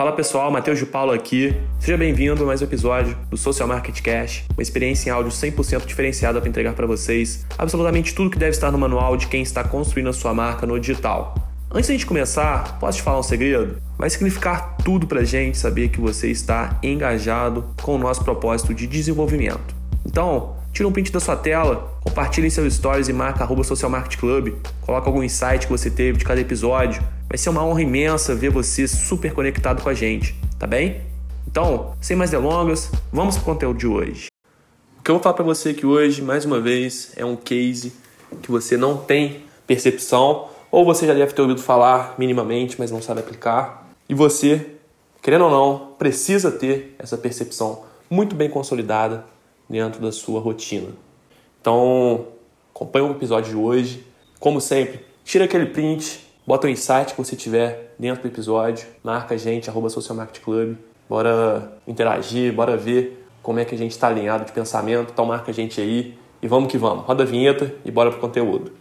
Fala pessoal, Matheus de Paulo aqui. Seja bem-vindo a mais um episódio do Social Market Cash, uma experiência em áudio 100% diferenciada para entregar para vocês absolutamente tudo que deve estar no manual de quem está construindo a sua marca no digital. Antes de a gente começar, posso te falar um segredo? Vai significar tudo para a gente saber que você está engajado com o nosso propósito de desenvolvimento. Então, tira um print da sua tela, compartilhe seus stories e marca arroba Social Market Club, coloca algum insight que você teve de cada episódio Vai ser uma honra imensa ver você super conectado com a gente, tá bem? Então, sem mais delongas, vamos para o conteúdo de hoje. O que eu vou falar para você aqui hoje, mais uma vez, é um case que você não tem percepção, ou você já deve ter ouvido falar minimamente, mas não sabe aplicar. E você, querendo ou não, precisa ter essa percepção muito bem consolidada dentro da sua rotina. Então, acompanhe o episódio de hoje. Como sempre, tira aquele print, Bota o insight que você tiver dentro do episódio, marca a gente, arroba Social Club. Bora interagir, bora ver como é que a gente está alinhado de pensamento. Então marca a gente aí e vamos que vamos. Roda a vinheta e bora pro conteúdo.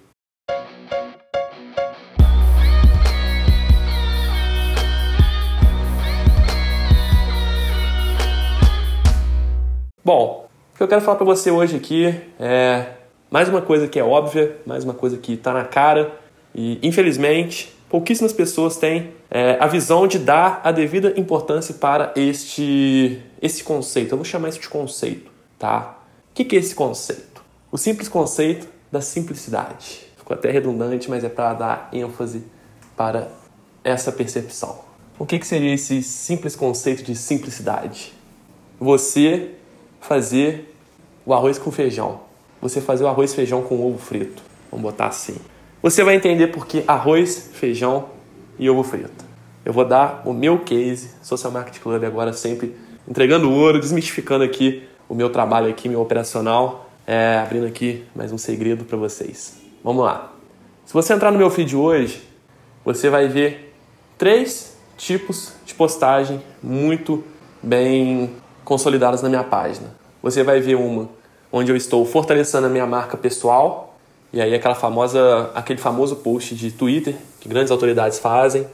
Bom, o que eu quero falar para você hoje aqui é mais uma coisa que é óbvia, mais uma coisa que está na cara, e, infelizmente, pouquíssimas pessoas têm é, a visão de dar a devida importância para este, esse conceito. Eu vou chamar isso de conceito, tá? O que, que é esse conceito? O simples conceito da simplicidade. Ficou até redundante, mas é para dar ênfase para essa percepção. O que, que seria esse simples conceito de simplicidade? Você fazer o arroz com feijão. Você fazer o arroz e feijão com ovo frito. Vamos botar assim. Você vai entender por que arroz, feijão e ovo frito. Eu vou dar o meu case, Social Marketing Club agora sempre entregando ouro, desmistificando aqui o meu trabalho aqui, meu operacional, é, abrindo aqui mais um segredo para vocês. Vamos lá. Se você entrar no meu feed hoje, você vai ver três tipos de postagem muito bem consolidadas na minha página. Você vai ver uma onde eu estou fortalecendo a minha marca pessoal, e aí aquela famosa, aquele famoso post de Twitter que grandes autoridades fazem.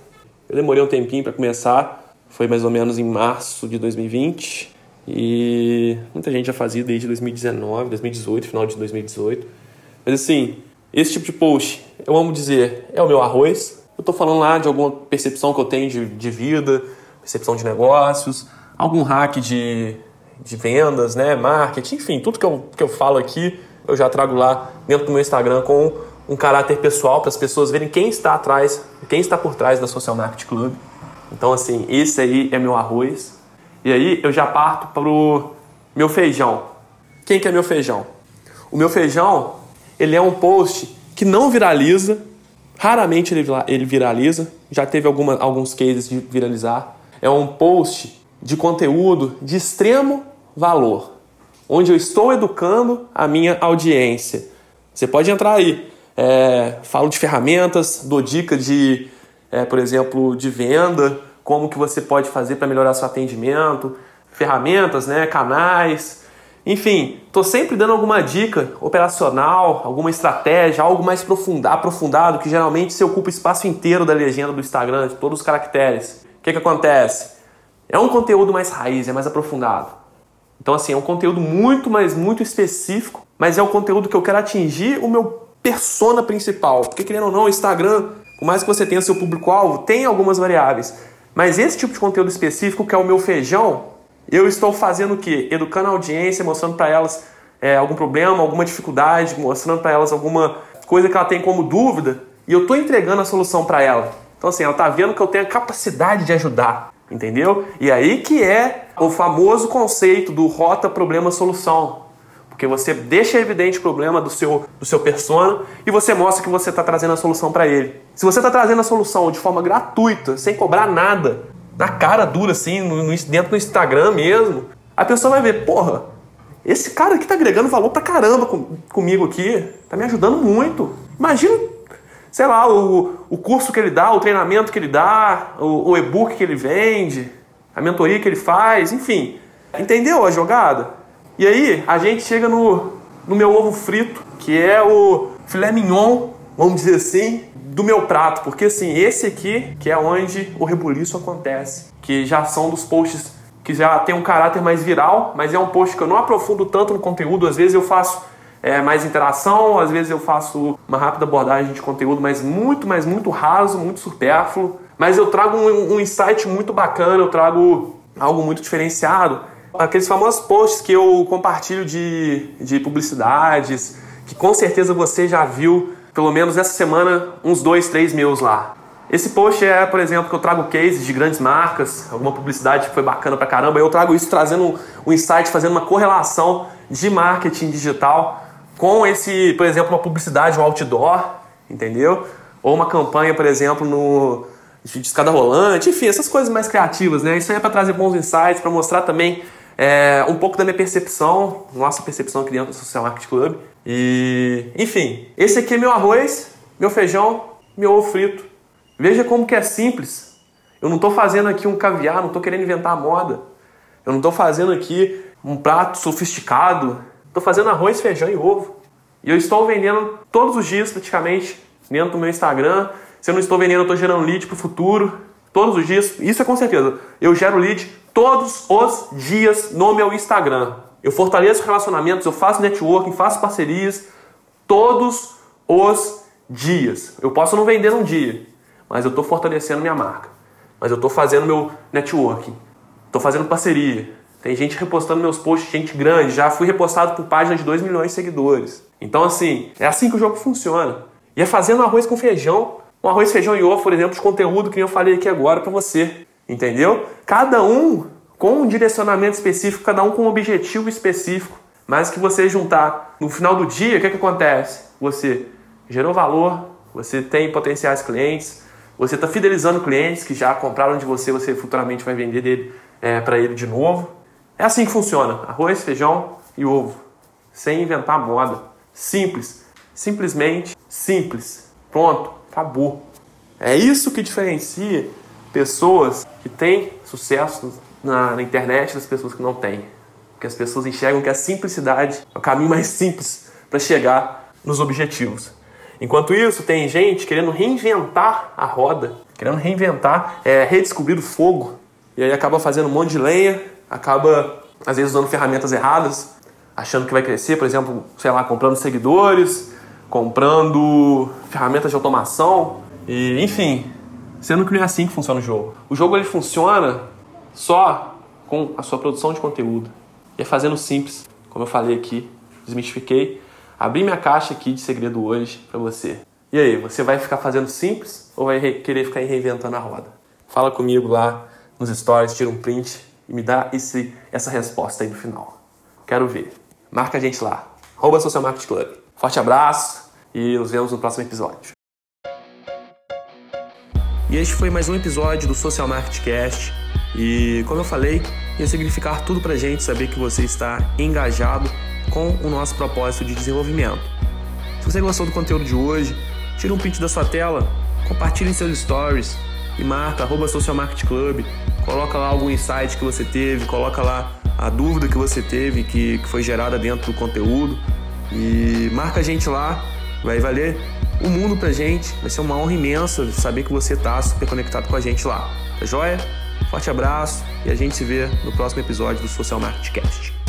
Eu demorei um tempinho para começar, foi mais ou menos em março de 2020 e muita gente já fazia desde 2019, 2018, final de 2018. Mas assim, esse tipo de post, eu amo dizer, é o meu arroz. Eu estou falando lá de alguma percepção que eu tenho de, de vida, percepção de negócios, algum hack de, de vendas, né, marketing, enfim, tudo que eu, que eu falo aqui eu já trago lá dentro do meu Instagram com um caráter pessoal para as pessoas verem quem está atrás, quem está por trás da Social Market Club. Então, assim, esse aí é meu arroz. E aí eu já parto para o meu feijão. Quem que é meu feijão? O meu feijão, ele é um post que não viraliza, raramente ele viraliza, já teve alguma, alguns cases de viralizar. É um post de conteúdo de extremo valor onde eu estou educando a minha audiência. Você pode entrar aí. É, falo de ferramentas, dou dica de, é, por exemplo, de venda, como que você pode fazer para melhorar seu atendimento, ferramentas, né, canais, enfim, estou sempre dando alguma dica operacional, alguma estratégia, algo mais aprofundado, que geralmente se ocupa o espaço inteiro da legenda do Instagram, de todos os caracteres. O que, que acontece? É um conteúdo mais raiz, é mais aprofundado. Então, assim, é um conteúdo muito, mas muito específico, mas é o conteúdo que eu quero atingir o meu persona principal. Porque, querendo ou não, o Instagram, por mais que você tenha seu público-alvo, tem algumas variáveis. Mas esse tipo de conteúdo específico, que é o meu feijão, eu estou fazendo o quê? Educando a audiência, mostrando para elas é, algum problema, alguma dificuldade, mostrando para elas alguma coisa que ela tem como dúvida, e eu estou entregando a solução para ela. Então, assim, ela está vendo que eu tenho a capacidade de ajudar. Entendeu? E aí que é o famoso conceito do rota problema solução. Porque você deixa evidente o problema do seu, do seu persona e você mostra que você está trazendo a solução para ele. Se você está trazendo a solução de forma gratuita, sem cobrar nada, na cara dura assim, no, no, dentro do Instagram mesmo, a pessoa vai ver, porra, esse cara aqui tá agregando valor pra caramba com, comigo aqui, tá me ajudando muito. Imagina sei lá, o, o curso que ele dá, o treinamento que ele dá, o, o e-book que ele vende, a mentoria que ele faz, enfim. Entendeu a jogada? E aí a gente chega no, no meu ovo frito, que é o filé mignon vamos dizer assim, do meu prato, porque assim, esse aqui que é onde o rebuliço acontece, que já são dos posts que já tem um caráter mais viral, mas é um post que eu não aprofundo tanto no conteúdo, às vezes eu faço é, mais interação, às vezes eu faço uma rápida abordagem de conteúdo, mas muito, mas muito raso, muito supérfluo. Mas eu trago um, um insight muito bacana, eu trago algo muito diferenciado. Aqueles famosos posts que eu compartilho de, de publicidades, que com certeza você já viu, pelo menos essa semana, uns dois, três meus lá. Esse post é, por exemplo, que eu trago cases de grandes marcas, alguma publicidade que foi bacana pra caramba. Eu trago isso trazendo um insight, fazendo uma correlação de marketing digital com esse, por exemplo, uma publicidade, um outdoor, entendeu? Ou uma campanha, por exemplo, no de escada rolante, enfim, essas coisas mais criativas, né? Isso aí é para trazer bons insights, para mostrar também é, um pouco da minha percepção, nossa percepção aqui dentro do Social Market Club. E, enfim, esse aqui é meu arroz, meu feijão, meu ovo frito. Veja como que é simples. Eu não estou fazendo aqui um caviar, não estou querendo inventar a moda. Eu não estou fazendo aqui um prato sofisticado. Estou fazendo arroz, feijão e ovo. E eu estou vendendo todos os dias, praticamente, dentro do meu Instagram. Se eu não estou vendendo, eu estou gerando lead para o futuro. Todos os dias. Isso é com certeza. Eu gero lead todos os dias no meu Instagram. Eu fortaleço relacionamentos, eu faço networking, faço parcerias todos os dias. Eu posso não vender um dia, mas eu estou fortalecendo minha marca. Mas eu estou fazendo meu networking, estou fazendo parceria. Tem gente repostando meus posts, gente grande. Já fui repostado por páginas de 2 milhões de seguidores. Então, assim, é assim que o jogo funciona. E é fazendo arroz com feijão. Um arroz, feijão e ovo, por exemplo, de conteúdo que eu falei aqui agora para você. Entendeu? Cada um com um direcionamento específico, cada um com um objetivo específico. Mas que você juntar no final do dia, o que, é que acontece? Você gerou valor, você tem potenciais clientes, você está fidelizando clientes que já compraram de você, você futuramente vai vender é, para ele de novo. É assim que funciona: arroz, feijão e ovo, sem inventar moda. Simples, simplesmente simples. Pronto, acabou. É isso que diferencia pessoas que têm sucesso na, na internet das pessoas que não têm. Porque as pessoas enxergam que a simplicidade é o caminho mais simples para chegar nos objetivos. Enquanto isso, tem gente querendo reinventar a roda, querendo reinventar, é, redescobrir o fogo, e aí acaba fazendo um monte de lenha, acaba às vezes usando ferramentas erradas, achando que vai crescer, por exemplo, sei lá, comprando seguidores, comprando ferramentas de automação, e enfim, sendo que não é assim que funciona o jogo. O jogo ele funciona só com a sua produção de conteúdo. E é fazendo simples, como eu falei aqui, desmistifiquei abri minha caixa aqui de segredo hoje para você. E aí, você vai ficar fazendo simples ou vai querer ficar reinventando a roda? Fala comigo lá nos stories, tira um print e me dá esse, essa resposta aí no final. Quero ver. Marca a gente lá. Arroba Social Club. Forte abraço e nos vemos no próximo episódio. E este foi mais um episódio do Social Market Cast. E como eu falei, ia significar tudo pra gente saber que você está engajado com o nosso propósito de desenvolvimento. Se você gostou do conteúdo de hoje, tira um print da sua tela, compartilhe em seus stories e marca arroba Social Club, coloca lá algum insight que você teve, coloca lá a dúvida que você teve, que, que foi gerada dentro do conteúdo e marca a gente lá, vai valer o mundo pra gente, vai ser uma honra imensa saber que você tá super conectado com a gente lá. Tá joia? Forte abraço e a gente se vê no próximo episódio do Social Market Cast.